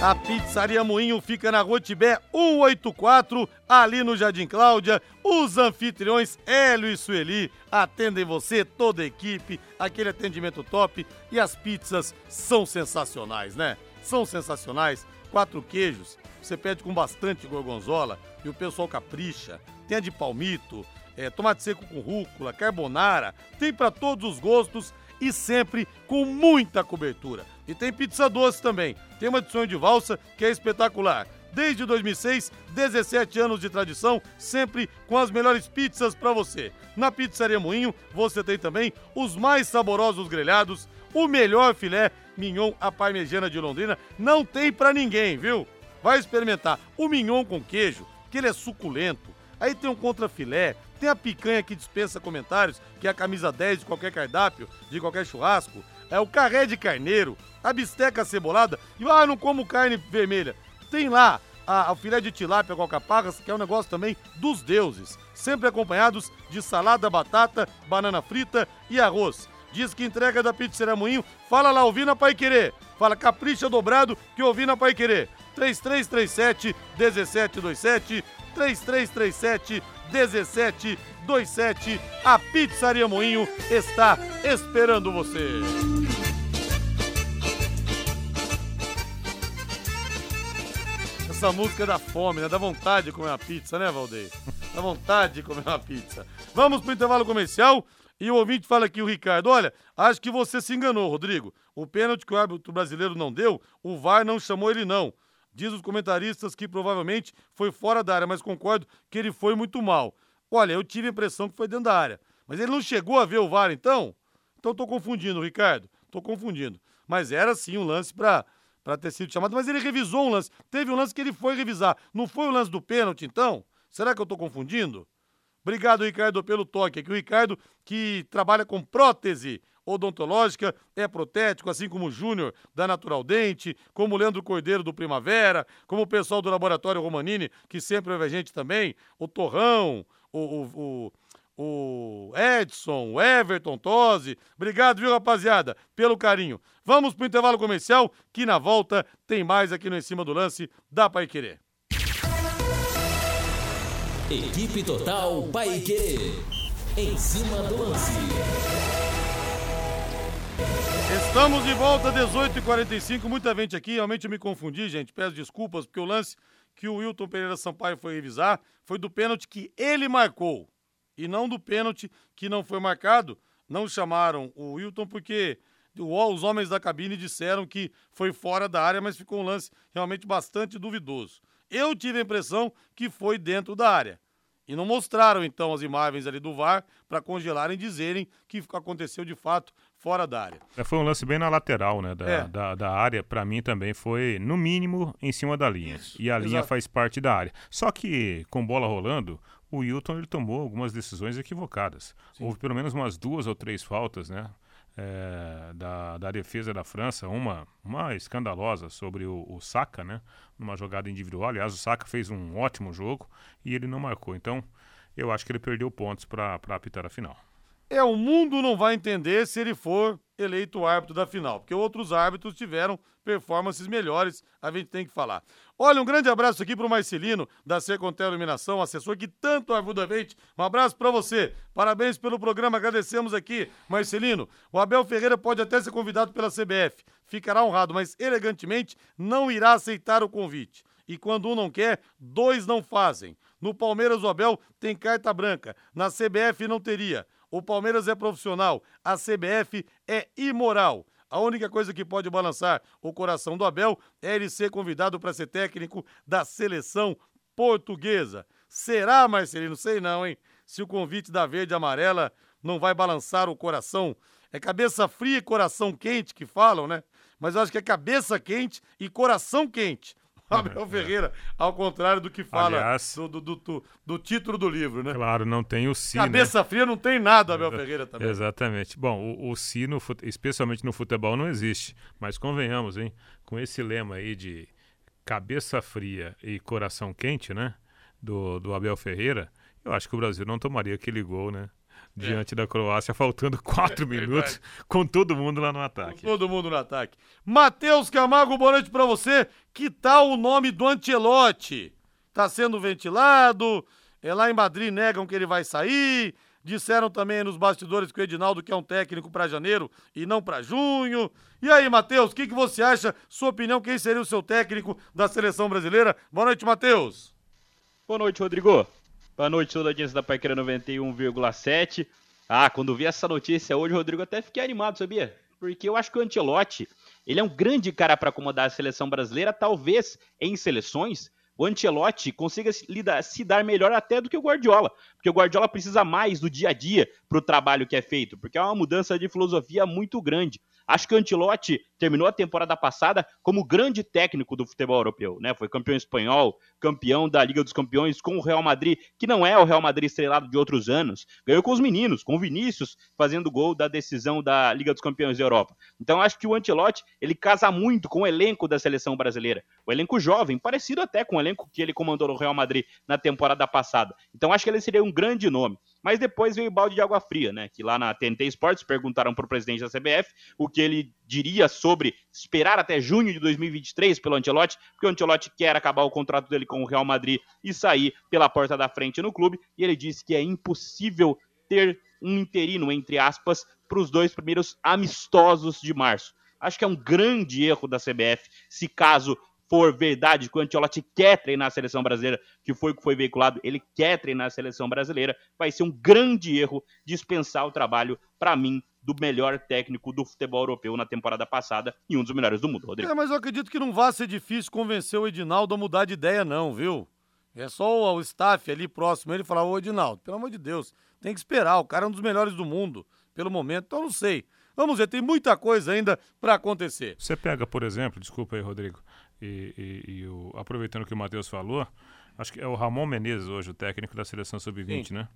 Speaker 2: A Pizzaria Moinho fica na Rua Tibé 184, ali no Jardim Cláudia. Os anfitriões Hélio e Sueli atendem você, toda a equipe, aquele atendimento top. E as pizzas são sensacionais, né? São sensacionais. Quatro queijos, você pede com bastante gorgonzola e o pessoal capricha. Tem a de palmito, é, tomate seco com rúcula, carbonara, tem para todos os gostos e sempre com muita cobertura. E tem pizza doce também. Tem uma de sonho de valsa que é espetacular. Desde 2006, 17 anos de tradição, sempre com as melhores pizzas para você. Na Pizzaria Moinho, você tem também os mais saborosos grelhados, o melhor filé mignon à parmegiana de Londrina. Não tem para ninguém, viu? Vai experimentar o mignon com queijo, que ele é suculento. Aí tem um contrafilé, tem a picanha que dispensa comentários, que é a camisa 10 de qualquer cardápio, de qualquer churrasco. É o carré de carneiro, a bisteca cebolada. E ah, não como carne vermelha. Tem lá a, a filé de tilápia com alcaparras, que é um negócio também dos deuses. Sempre acompanhados de salada, batata, banana frita e arroz. Diz que entrega da Pizzaria Moinho. Fala lá, ouvindo a Pai Querer. Fala, capricha dobrado que ouvindo a Pai Querer. 3337 1727 3337 1727. A Pizzaria Moinho está esperando você. Essa música dá fome, né? Dá vontade de comer uma pizza, né, Valdeir? Dá vontade de comer uma pizza. Vamos pro intervalo comercial. E o ouvinte fala aqui, o Ricardo, olha, acho que você se enganou, Rodrigo. O pênalti que o árbitro brasileiro não deu, o VAR não chamou ele não. Diz os comentaristas que provavelmente foi fora da área, mas concordo que ele foi muito mal. Olha, eu tive a impressão que foi dentro da área. Mas ele não chegou a ver o VAR, então? Então tô confundindo, Ricardo. Tô confundindo. Mas era sim um lance para para ter sido chamado, mas ele revisou um lance. Teve um lance que ele foi revisar. Não foi o lance do pênalti, então? Será que eu tô confundindo? Obrigado, Ricardo, pelo toque. Aqui o Ricardo, que trabalha com prótese odontológica, é protético, assim como o Júnior da Natural Dente, como o Leandro Cordeiro do Primavera, como o pessoal do Laboratório Romanini, que sempre ouve a gente também, o Torrão, o, o, o, o Edson, o Everton Tosi. Obrigado, viu, rapaziada, pelo carinho. Vamos pro intervalo comercial, que na volta tem mais aqui no Em Cima do Lance da Pai Querer.
Speaker 1: Equipe Total Paique. Em cima do lance.
Speaker 2: Estamos de volta, 18h45. Muita gente aqui, realmente eu me confundi, gente. Peço desculpas, porque o lance que o Wilton Pereira Sampaio foi revisar foi do pênalti que ele marcou. E não do pênalti que não foi marcado. Não chamaram o Wilton porque os homens da cabine disseram que foi fora da área, mas ficou um lance realmente bastante duvidoso. Eu tive a impressão que foi dentro da área. E não mostraram então as imagens ali do VAR para congelarem e dizerem que aconteceu de fato fora da área.
Speaker 5: É, foi um lance bem na lateral, né? Da, é. da, da, área, para mim também foi, no mínimo, em cima da linha. Isso, e a exato. linha faz parte da área. Só que, com bola rolando, o Wilton ele tomou algumas decisões equivocadas. Sim. Houve pelo menos umas duas ou três faltas, né? é, da, da defesa da França, uma, uma escandalosa sobre o, o Saka, né? Numa jogada individual. Aliás, o Saka fez um ótimo jogo e ele não marcou. Então, eu acho que ele perdeu pontos para apitar a final.
Speaker 2: É, o mundo não vai entender se ele for eleito árbitro da final, porque outros árbitros tiveram performances melhores, a gente tem que falar. Olha, um grande abraço aqui pro Marcelino, da Secontel Iluminação, assessor que tanto ajuda a gente. Um abraço para você. Parabéns pelo programa, agradecemos aqui, Marcelino. O Abel Ferreira pode até ser convidado pela CBF, ficará honrado, mas elegantemente não irá aceitar o convite. E quando um não quer, dois não fazem. No Palmeiras, o Abel tem carta branca. Na CBF não teria. O Palmeiras é profissional, a CBF é imoral. A única coisa que pode balançar o coração do Abel é ele ser convidado para ser técnico da seleção portuguesa. Será, Marcelino? Sei não, hein? Se o convite da verde e amarela não vai balançar o coração. É cabeça fria e coração quente que falam, né? Mas eu acho que é cabeça quente e coração quente. Abel Ferreira, ao contrário do que fala Aliás, do, do, do, do, título do livro, né?
Speaker 5: Claro, não tem o si. Né?
Speaker 2: Cabeça né? fria não tem nada, Abel Ferreira também.
Speaker 5: Exatamente. Bom, o, o si, no, especialmente no futebol, não existe. Mas convenhamos, hein? Com esse lema aí de cabeça fria e coração quente, né? Do, do Abel Ferreira, eu acho que o Brasil não tomaria aquele gol, né? Diante é. da Croácia, faltando quatro é minutos, com todo mundo lá no ataque.
Speaker 2: Com todo mundo no ataque. Matheus Camargo, boa noite pra você. Que tal o nome do Ancelotti? Tá sendo ventilado, é lá em Madrid negam que ele vai sair. Disseram também nos bastidores que o Edinaldo quer um técnico para janeiro e não para junho. E aí, Matheus, o que, que você acha? Sua opinião, quem seria o seu técnico da seleção brasileira? Boa noite, Matheus.
Speaker 6: Boa noite, Rodrigo. Boa noite, audiência da Paiqueira 91,7. Ah, quando vi essa notícia hoje, Rodrigo, até fiquei animado, sabia? Porque eu acho que o Ancelotti, ele é um grande cara para acomodar a seleção brasileira, talvez em seleções o Ancelotti consiga se, dar melhor até do que o Guardiola, porque o Guardiola precisa mais do dia a dia para o trabalho que é feito, porque é uma mudança de filosofia muito grande. Acho que o Antilote terminou a temporada passada como grande técnico do futebol europeu, né? Foi campeão espanhol, campeão da Liga dos Campeões com o Real Madrid, que não é o Real Madrid estrelado de outros anos. Ganhou com os meninos, com o Vinícius fazendo gol da decisão da Liga dos Campeões da Europa. Então acho que o Antilote, ele casa muito com o elenco da seleção brasileira. O elenco jovem, parecido até com o elenco que ele comandou no Real Madrid na temporada passada. Então acho que ele seria um grande nome. Mas depois veio o balde de água fria, né? Que lá na TNT Sports perguntaram para o presidente da CBF o que ele diria sobre esperar até junho de 2023 pelo Ancelotti, porque o Ancelotti quer acabar o contrato dele com o Real Madrid e sair pela porta da frente no clube, e ele disse que é impossível ter um interino, entre aspas, para os dois primeiros amistosos de março. Acho que é um grande erro da CBF se caso for verdade que o Antiotti quer treinar a seleção brasileira, que foi o que foi veiculado, ele quer treinar a seleção brasileira, vai ser um grande erro dispensar o trabalho, para mim, do melhor técnico do futebol europeu na temporada passada e um dos melhores do mundo, Rodrigo.
Speaker 2: É, mas eu acredito que não vai ser difícil convencer o Edinaldo a mudar de ideia, não, viu? É só o staff ali próximo ele falar, ô Edinaldo, pelo amor de Deus, tem que esperar, o cara é um dos melhores do mundo, pelo momento, então não sei. Vamos ver, tem muita coisa ainda para acontecer.
Speaker 5: Você pega, por exemplo, desculpa aí, Rodrigo, e, e, e o, aproveitando o que o Matheus falou, acho que é o Ramon Menezes hoje, o técnico da seleção sub-20, né?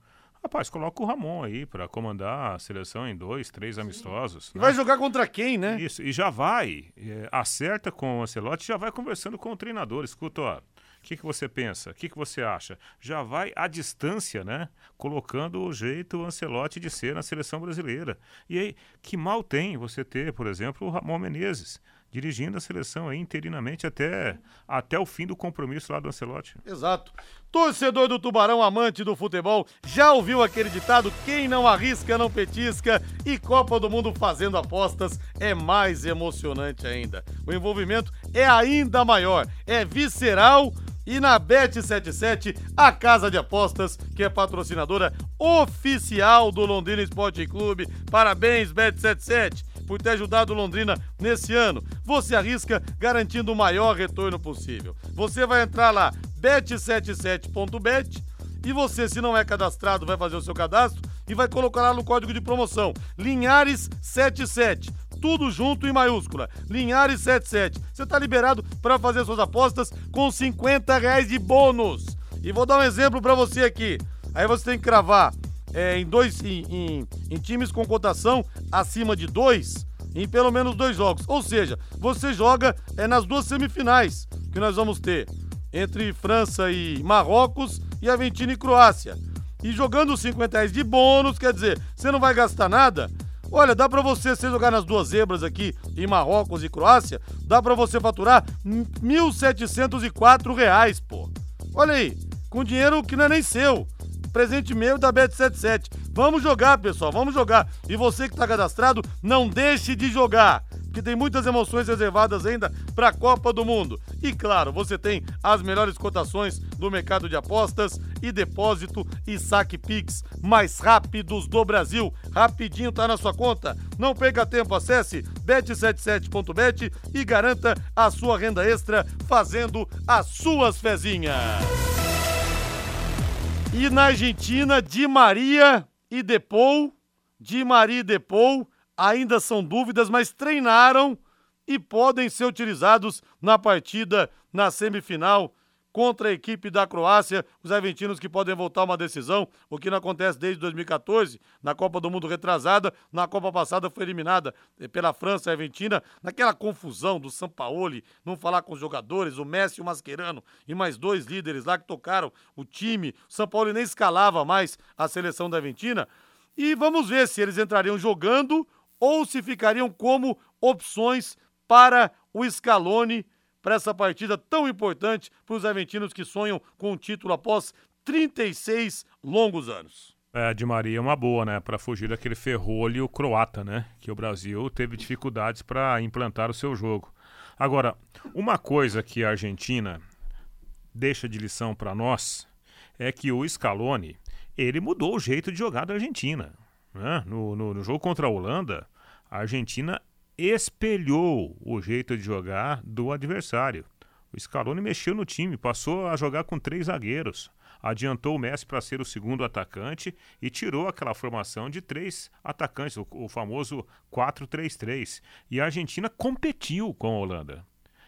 Speaker 5: Rapaz, coloca o Ramon aí para comandar a seleção em dois, três amistosos.
Speaker 2: Né? Vai jogar contra quem, né?
Speaker 5: Isso, e já vai, é, acerta com o Ancelotti, já vai conversando com o treinador. Escuta, ó, o que, que você pensa? O que, que você acha? Já vai à distância, né? Colocando o jeito o Ancelotti de ser na seleção brasileira. E aí, que mal tem você ter, por exemplo, o Ramon Menezes dirigindo a seleção aí interinamente até, até o fim do compromisso lá do Ancelotti.
Speaker 2: Exato. Torcedor do Tubarão, amante do futebol, já ouviu aquele ditado: quem não arrisca não petisca e Copa do Mundo fazendo apostas é mais emocionante ainda. O envolvimento é ainda maior, é visceral. E na Bet77, a casa de apostas, que é patrocinadora oficial do Londrina Esporte Clube. Parabéns, Bet77 por ter ajudado Londrina nesse ano. Você arrisca garantindo o maior retorno possível. Você vai entrar lá, bet77.bet, e você, se não é cadastrado, vai fazer o seu cadastro e vai colocar lá no código de promoção Linhares77 tudo junto em maiúscula. Linhares 77. Você está liberado para fazer suas apostas com 50 reais de bônus. E vou dar um exemplo para você aqui. Aí você tem que cravar é, em dois em, em, em, times com cotação acima de dois em pelo menos dois jogos. Ou seja, você joga é, nas duas semifinais que nós vamos ter entre França e Marrocos e Argentina e Croácia. E jogando os 50 reais de bônus, quer dizer, você não vai gastar nada. Olha, dá para você, se jogar nas duas zebras aqui em Marrocos e Croácia, dá para você faturar 1.704 reais, pô. Olha aí, com dinheiro que não é nem seu presente meu da Bet77. Vamos jogar, pessoal, vamos jogar. E você que está cadastrado, não deixe de jogar, porque tem muitas emoções reservadas ainda para a Copa do Mundo. E claro, você tem as melhores cotações do mercado de apostas e depósito e saque Pix mais rápidos do Brasil. Rapidinho tá na sua conta. Não perca tempo, acesse bet77.bet e garanta a sua renda extra fazendo as suas fezinhas. E na Argentina, Di Maria e Depou, Di Maria e Depou ainda são dúvidas, mas treinaram e podem ser utilizados na partida na semifinal contra a equipe da Croácia, os argentinos que podem voltar uma decisão, o que não acontece desde 2014, na Copa do Mundo retrasada, na Copa passada foi eliminada eh, pela França e Argentina, naquela confusão do Sampaoli, não falar com os jogadores, o Messi e o Mascherano e mais dois líderes lá que tocaram o time, o Sampaoli nem escalava mais a seleção da Argentina, E vamos ver se eles entrariam jogando ou se ficariam como opções para o Scaloni para essa partida tão importante para os argentinos que sonham com o título após 36 longos anos.
Speaker 5: É, de Maria é uma boa, né? Para fugir daquele ferrolho croata, né? Que o Brasil teve dificuldades para implantar o seu jogo. Agora, uma coisa que a Argentina deixa de lição para nós é que o Scaloni ele mudou o jeito de jogar da Argentina. Né? No, no, no jogo contra a Holanda, a Argentina espelhou o jeito de jogar do adversário. O Scaloni mexeu no time, passou a jogar com três zagueiros, adiantou o Messi para ser o segundo atacante e tirou aquela formação de três atacantes, o, o famoso 4-3-3. E a Argentina competiu com a Holanda.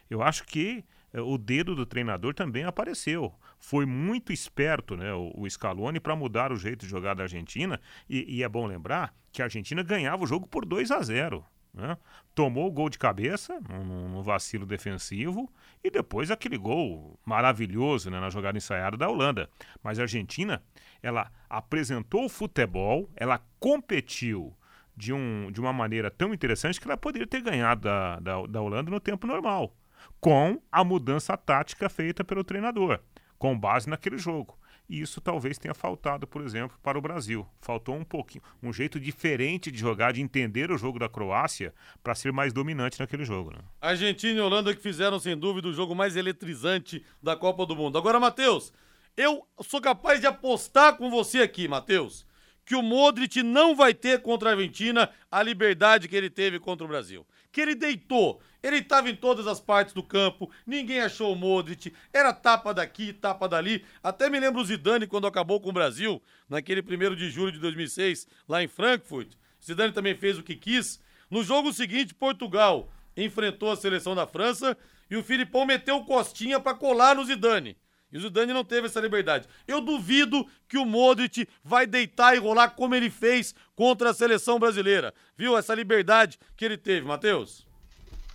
Speaker 5: Eu acho que eh, o dedo do treinador também apareceu. Foi muito esperto né, o, o Scaloni para mudar o jeito de jogar da Argentina. E, e, é bom lembrar que a Argentina ganhava o jogo por 2 a 0. Né? Tomou o gol de cabeça, num, vacilo defensivo, e depois aquele gol maravilhoso né, na jogada ensaiada da Holanda. Mas a Argentina, ela apresentou o futebol, ela competiu de, um, de uma maneira tão interessante que ela poderia ter ganhado da, da, da Holanda no tempo normal, com a mudança tática feita pelo treinador, com base naquele jogo. E isso talvez tenha faltado, por exemplo, para o Brasil. Faltou um pouquinho, um jeito diferente de jogar, de entender o jogo da Croácia para ser mais dominante naquele jogo. Né?
Speaker 2: Argentina e Holanda que fizeram, sem dúvida, o jogo mais eletrizante da Copa do Mundo. Agora, Matheus, eu sou capaz de apostar com você aqui, Matheus, que o Modric não vai ter contra a Argentina a liberdade que ele teve contra o Brasil. Que ele deitou, ele estava em todas as partes do campo, ninguém achou o Modric, era tapa daqui, tapa dali. Até me lembro o Zidane quando acabou com o Brasil, naquele 1 de julho de 2006, lá em Frankfurt. Zidane também fez o que quis. No jogo seguinte, Portugal enfrentou a seleção da França e o Filipão meteu costinha para colar no Zidane. E o Zidane não teve essa liberdade. Eu duvido que o Modric vai deitar e rolar como ele fez contra a seleção brasileira. Viu essa liberdade que ele teve, Matheus?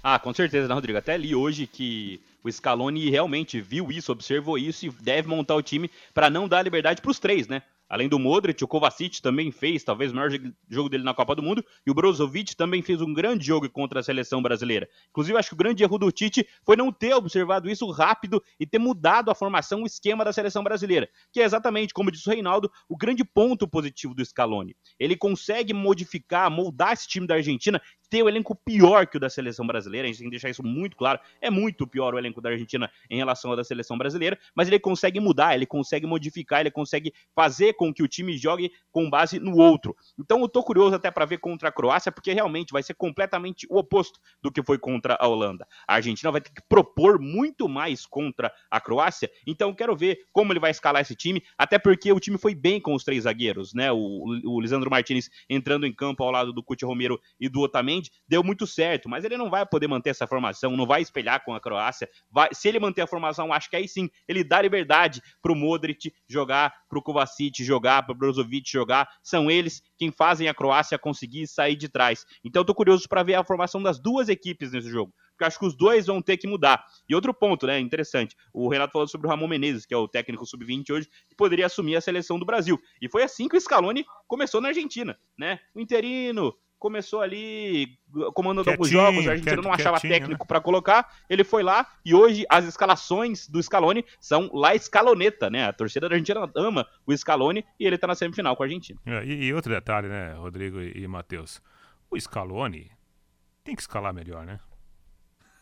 Speaker 6: Ah, com certeza, né, Rodrigo? Até li hoje que o Scaloni realmente viu isso, observou isso e deve montar o time para não dar liberdade para os três, né? Além do Modric, o Kovacic também fez talvez o maior jogo dele na Copa do Mundo e o Brozovic também fez um grande jogo contra a seleção brasileira. Inclusive, acho que o grande erro do Tite foi não ter observado isso rápido e ter mudado a formação, o esquema da seleção brasileira, que é exatamente, como disse o Reinaldo, o grande ponto positivo do Scaloni. Ele consegue modificar, moldar esse time da Argentina ter o elenco pior que o da seleção brasileira, a gente tem que deixar isso muito claro. É muito pior o elenco da Argentina em relação ao da seleção brasileira, mas ele consegue mudar, ele consegue modificar, ele consegue fazer com que o time jogue com base no outro. Então eu tô curioso até para ver contra a Croácia, porque realmente vai ser completamente o oposto do que foi contra a Holanda. A Argentina vai ter que propor muito mais contra a Croácia, então quero ver como ele vai escalar esse time, até porque o time foi bem com os três zagueiros, né? O, o Lisandro Martinez entrando em campo ao lado do Cuti Romero e do Otamendi deu muito certo, mas ele não vai poder manter essa formação, não vai espelhar com a Croácia. Vai, se ele manter a formação, acho que aí sim ele dá liberdade pro Modric jogar, pro Kovacic jogar, pro Brozovic jogar. São eles quem fazem a Croácia conseguir sair de trás. Então tô curioso para ver a formação das duas equipes nesse jogo porque acho que os dois vão ter que mudar. E outro ponto, né, interessante, o Renato falou sobre o Ramon Menezes, que é o técnico sub-20 hoje, que poderia assumir a seleção do Brasil. E foi assim que o Scaloni começou na Argentina, né? O interino, começou ali comandando alguns jogos, a gente não achava né? técnico né? para colocar, ele foi lá e hoje as escalações do Scaloni são lá escaloneta, né? A torcida da Argentina ama o Scaloni e ele tá na semifinal com a Argentina.
Speaker 5: É, e, e, outro detalhe, né, Rodrigo e, e Matheus, o Scaloni tem que escalar melhor, né?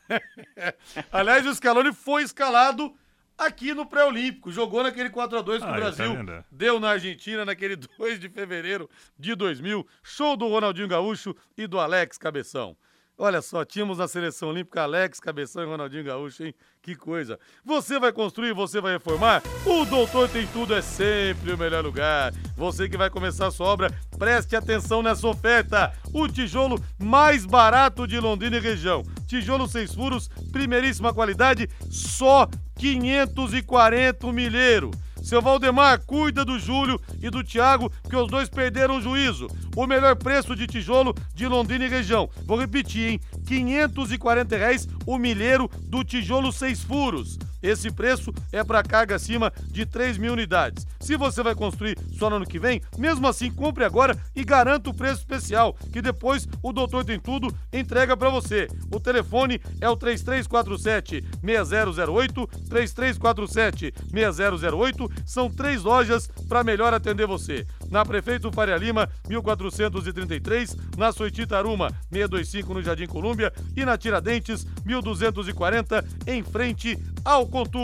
Speaker 2: Aliás, o Scaloni foi escalado aqui no pré-olímpico. Jogou naquele 4x2 com ah, o Brasil. Tá deu na Argentina naquele 2 de fevereiro de 2000. Show do Ronaldinho Gaúcho e do Alex Cabeção. Olha só, tínhamos na seleção olímpica Alex, Cabeção e Ronaldinho Gaúcho, hein? Que coisa. Você vai construir, você vai reformar? O Doutor Tem Tudo é sempre o melhor lugar. Você que vai começar a sua obra, preste atenção nessa oferta. O tijolo mais barato de Londrina e região. Tijolo seis furos, primeiríssima qualidade, só 540 milheiro. Seu Valdemar, cuida do Júlio e do Thiago, que os dois perderam o juízo. O melhor preço de tijolo de Londrina e região. Vou repetir, hein? 540 reais o milheiro do tijolo seis furos. Esse preço é para carga acima de 3 mil unidades. Se você vai construir só no ano que vem, mesmo assim compre agora e garanta o preço especial, que depois o Doutor Tem Tudo entrega para você. O telefone é o 3347 6008, 3347 6008. São três lojas para melhor atender você. Na Prefeito Faria Lima, 1433, na Soititaruma, 625 no Jardim Colúmbia e na Tiradentes, 1240, em frente ao Contur.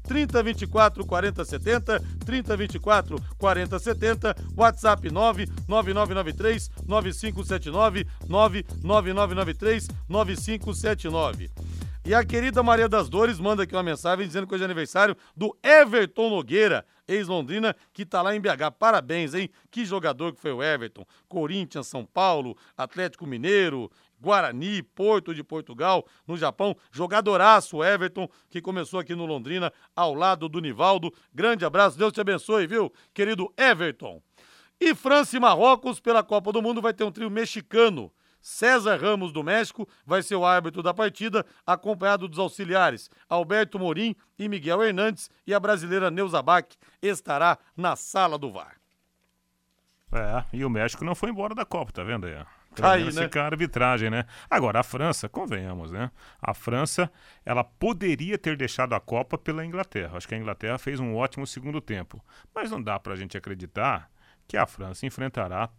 Speaker 2: 3024 4070 3024 4070 WhatsApp 99993 9579 99993 9579. E a querida Maria das Dores manda aqui uma mensagem dizendo que hoje é aniversário do Everton Nogueira, ex-Londrina, que tá lá em BH. Parabéns, hein? Que jogador que foi o Everton. Corinthians, São Paulo, Atlético Mineiro, Guarani, Porto de Portugal, no Japão. Jogadoraço Everton, que começou aqui no Londrina, ao lado do Nivaldo. Grande abraço, Deus te abençoe, viu, querido Everton. E França e Marrocos, pela Copa do Mundo, vai ter um trio mexicano. César Ramos do México vai ser o árbitro da partida, acompanhado dos auxiliares Alberto Morim e Miguel Hernandes, e a brasileira Neuza Bach estará na sala do VAR.
Speaker 5: É, e o México não foi embora da Copa, tá vendo aí?
Speaker 2: Tá aí, né?
Speaker 5: Fica a arbitragem, né? Agora, a França, convenhamos, né? A França, ela poderia ter deixado a Copa pela Inglaterra. Acho que a Inglaterra fez um ótimo segundo tempo. Mas não dá pra gente acreditar que a França enfrentará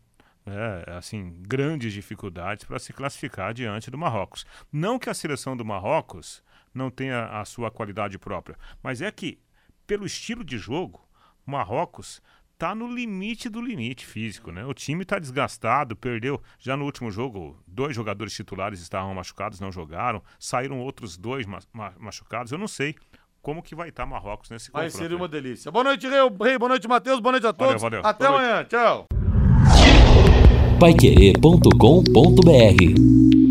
Speaker 5: é, assim, grandes dificuldades para se classificar diante do Marrocos. Não que a seleção do Marrocos não tenha a sua qualidade própria, mas é que, pelo estilo de jogo, o Marrocos está no limite do limite físico, né? O time está desgastado, perdeu. Já no último jogo, dois jogadores titulares estavam machucados, não jogaram. Saíram outros dois ma ma machucados. Eu não sei como que vai estar tá Marrocos nesse
Speaker 2: Vai
Speaker 5: confronto.
Speaker 2: ser uma delícia. Boa noite, Rei. Rei. Boa noite, Matheus. Boa noite a
Speaker 5: Valeu,
Speaker 2: todos.
Speaker 5: valeu.
Speaker 2: Até
Speaker 5: Boa
Speaker 2: amanhã. Tchau.
Speaker 1: paiquerê.com.br